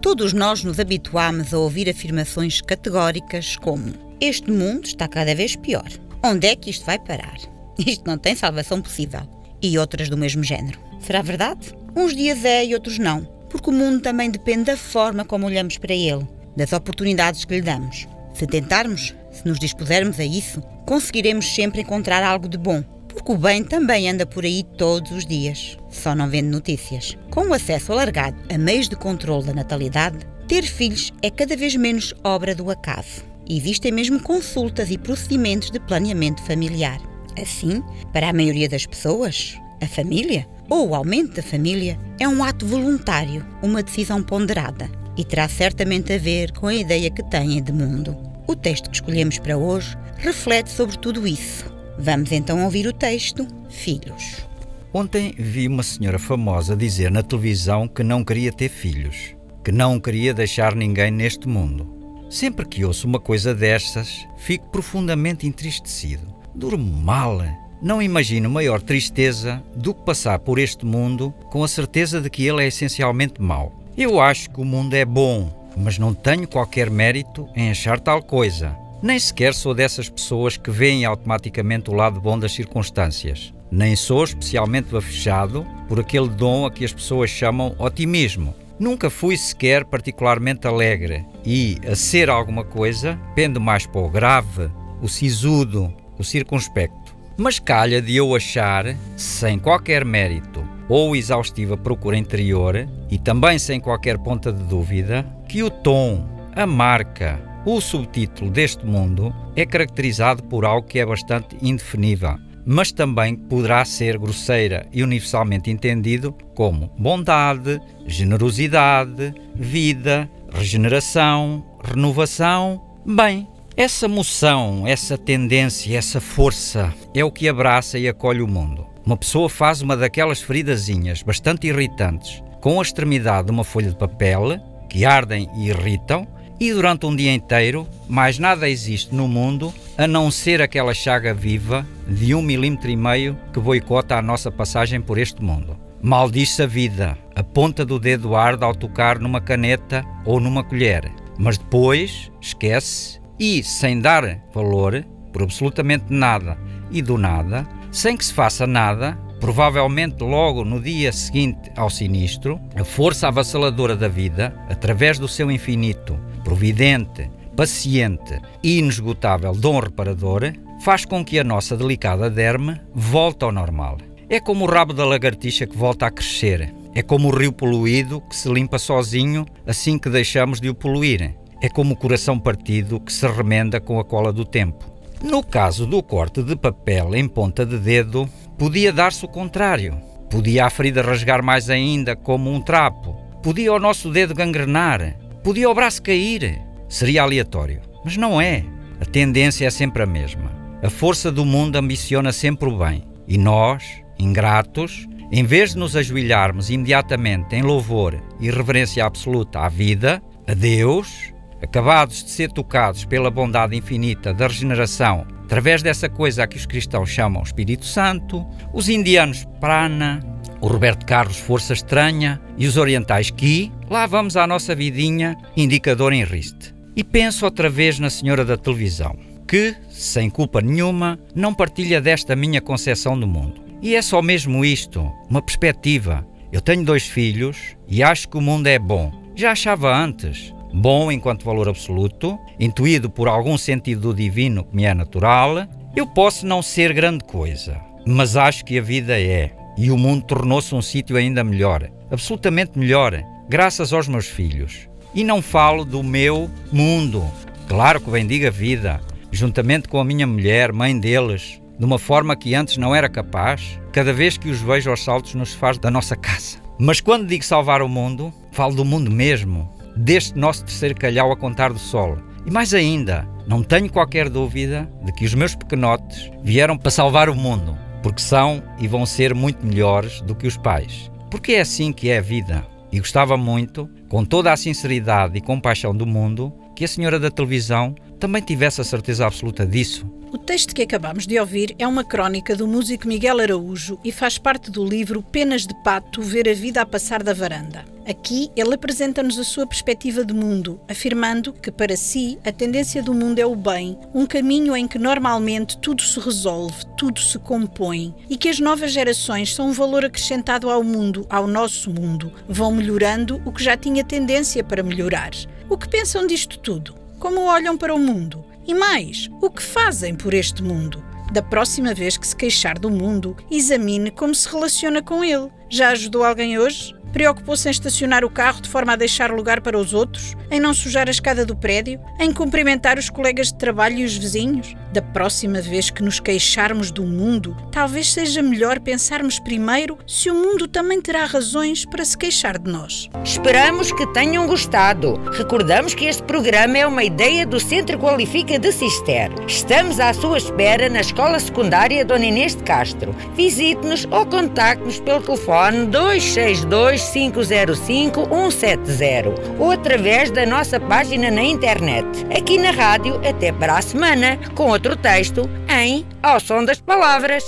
Todos nós nos habituámos a ouvir afirmações categóricas como: Este mundo está cada vez pior. Onde é que isto vai parar? Isto não tem salvação possível. E outras do mesmo género. Será verdade? Uns dias é e outros não, porque o mundo também depende da forma como olhamos para ele, das oportunidades que lhe damos. Se tentarmos, se nos dispusermos a isso, conseguiremos sempre encontrar algo de bom, o bem também anda por aí todos os dias, só não vende notícias. Com o acesso alargado a meios de controle da natalidade, ter filhos é cada vez menos obra do acaso. Existem mesmo consultas e procedimentos de planeamento familiar. Assim, para a maioria das pessoas, a família ou o aumento da família é um ato voluntário, uma decisão ponderada e terá certamente a ver com a ideia que têm de mundo. O texto que escolhemos para hoje reflete sobre tudo isso. Vamos então ouvir o texto Filhos. Ontem vi uma senhora famosa dizer na televisão que não queria ter filhos, que não queria deixar ninguém neste mundo. Sempre que ouço uma coisa destas, fico profundamente entristecido. Durmo mal. Não imagino maior tristeza do que passar por este mundo com a certeza de que ele é essencialmente mau. Eu acho que o mundo é bom, mas não tenho qualquer mérito em achar tal coisa. Nem sequer sou dessas pessoas que veem automaticamente o lado bom das circunstâncias. Nem sou especialmente bafechado por aquele dom a que as pessoas chamam otimismo. Nunca fui sequer particularmente alegre e, a ser alguma coisa, pendo mais para o grave, o sisudo, o circunspecto. Mas calha de eu achar, sem qualquer mérito ou exaustiva procura interior, e também sem qualquer ponta de dúvida, que o tom, a marca, o subtítulo deste mundo é caracterizado por algo que é bastante indefinível, mas também poderá ser grosseira e universalmente entendido como bondade, generosidade, vida, regeneração, renovação, bem, essa moção, essa tendência, essa força é o que abraça e acolhe o mundo. Uma pessoa faz uma daquelas feridazinhas bastante irritantes com a extremidade de uma folha de papel que ardem e irritam e durante um dia inteiro mais nada existe no mundo a não ser aquela chaga viva de um milímetro e meio que boicota a nossa passagem por este mundo. Mal diz-se a vida, a ponta do dedo arde ao tocar numa caneta ou numa colher, mas depois esquece e, sem dar valor por absolutamente nada e do nada, sem que se faça nada, provavelmente logo no dia seguinte ao sinistro, a força avassaladora da vida, através do seu infinito, providente, paciente e inesgotável dom reparador, faz com que a nossa delicada derme volte ao normal. É como o rabo da lagartixa que volta a crescer. É como o rio poluído que se limpa sozinho assim que deixamos de o poluir. É como o coração partido que se remenda com a cola do tempo. No caso do corte de papel em ponta de dedo, podia dar-se o contrário. Podia a ferida rasgar mais ainda, como um trapo. Podia o nosso dedo gangrenar. Podia o braço cair. Seria aleatório. Mas não é. A tendência é sempre a mesma. A força do mundo ambiciona sempre o bem. E nós, ingratos, em vez de nos ajoelharmos imediatamente em louvor e reverência absoluta à vida, a Deus, acabados de ser tocados pela bondade infinita da regeneração, através dessa coisa a que os cristãos chamam Espírito Santo, os indianos Prana, o Roberto Carlos Força Estranha e os orientais Ki, lá vamos à nossa vidinha, indicador em riste. E penso outra vez na senhora da televisão, que, sem culpa nenhuma, não partilha desta minha concepção do mundo. E é só mesmo isto, uma perspectiva. Eu tenho dois filhos e acho que o mundo é bom. Já achava antes, bom enquanto valor absoluto, intuído por algum sentido do divino que me é natural, eu posso não ser grande coisa, mas acho que a vida é. E o mundo tornou-se um sítio ainda melhor, absolutamente melhor, graças aos meus filhos. E não falo do meu mundo. Claro que bendiga a vida, juntamente com a minha mulher, mãe deles, de uma forma que antes não era capaz, cada vez que os vejo aos saltos nos faz da nossa casa. Mas quando digo salvar o mundo, falo do mundo mesmo, deste nosso terceiro calhau a contar do sol. E mais ainda, não tenho qualquer dúvida de que os meus pequenotes vieram para salvar o mundo, porque são e vão ser muito melhores do que os pais. Porque é assim que é a vida. E gostava muito, com toda a sinceridade e compaixão do mundo, que a senhora da televisão também tivesse a certeza absoluta disso. Texto que acabamos de ouvir é uma crónica do músico Miguel Araújo e faz parte do livro Penas de Pato Ver a Vida a Passar da Varanda. Aqui ele apresenta-nos a sua perspectiva de mundo, afirmando que para si a tendência do mundo é o bem, um caminho em que normalmente tudo se resolve, tudo se compõe e que as novas gerações são um valor acrescentado ao mundo, ao nosso mundo, vão melhorando o que já tinha tendência para melhorar. O que pensam disto tudo? Como olham para o mundo? E mais, o que fazem por este mundo? Da próxima vez que se queixar do mundo, examine como se relaciona com ele. Já ajudou alguém hoje? Preocupou-se em estacionar o carro de forma a deixar lugar para os outros? Em não sujar a escada do prédio? Em cumprimentar os colegas de trabalho e os vizinhos? Da próxima vez que nos queixarmos do mundo, talvez seja melhor pensarmos primeiro se o mundo também terá razões para se queixar de nós. Esperamos que tenham gostado. Recordamos que este programa é uma ideia do Centro Qualifica de Cister. Estamos à sua espera na Escola Secundária Dona Inês de Castro. Visite-nos ou contacte-nos pelo telefone 262 505 170 ou através da nossa página na internet. Aqui na rádio, até para a semana, com outro texto em Ao Som das Palavras.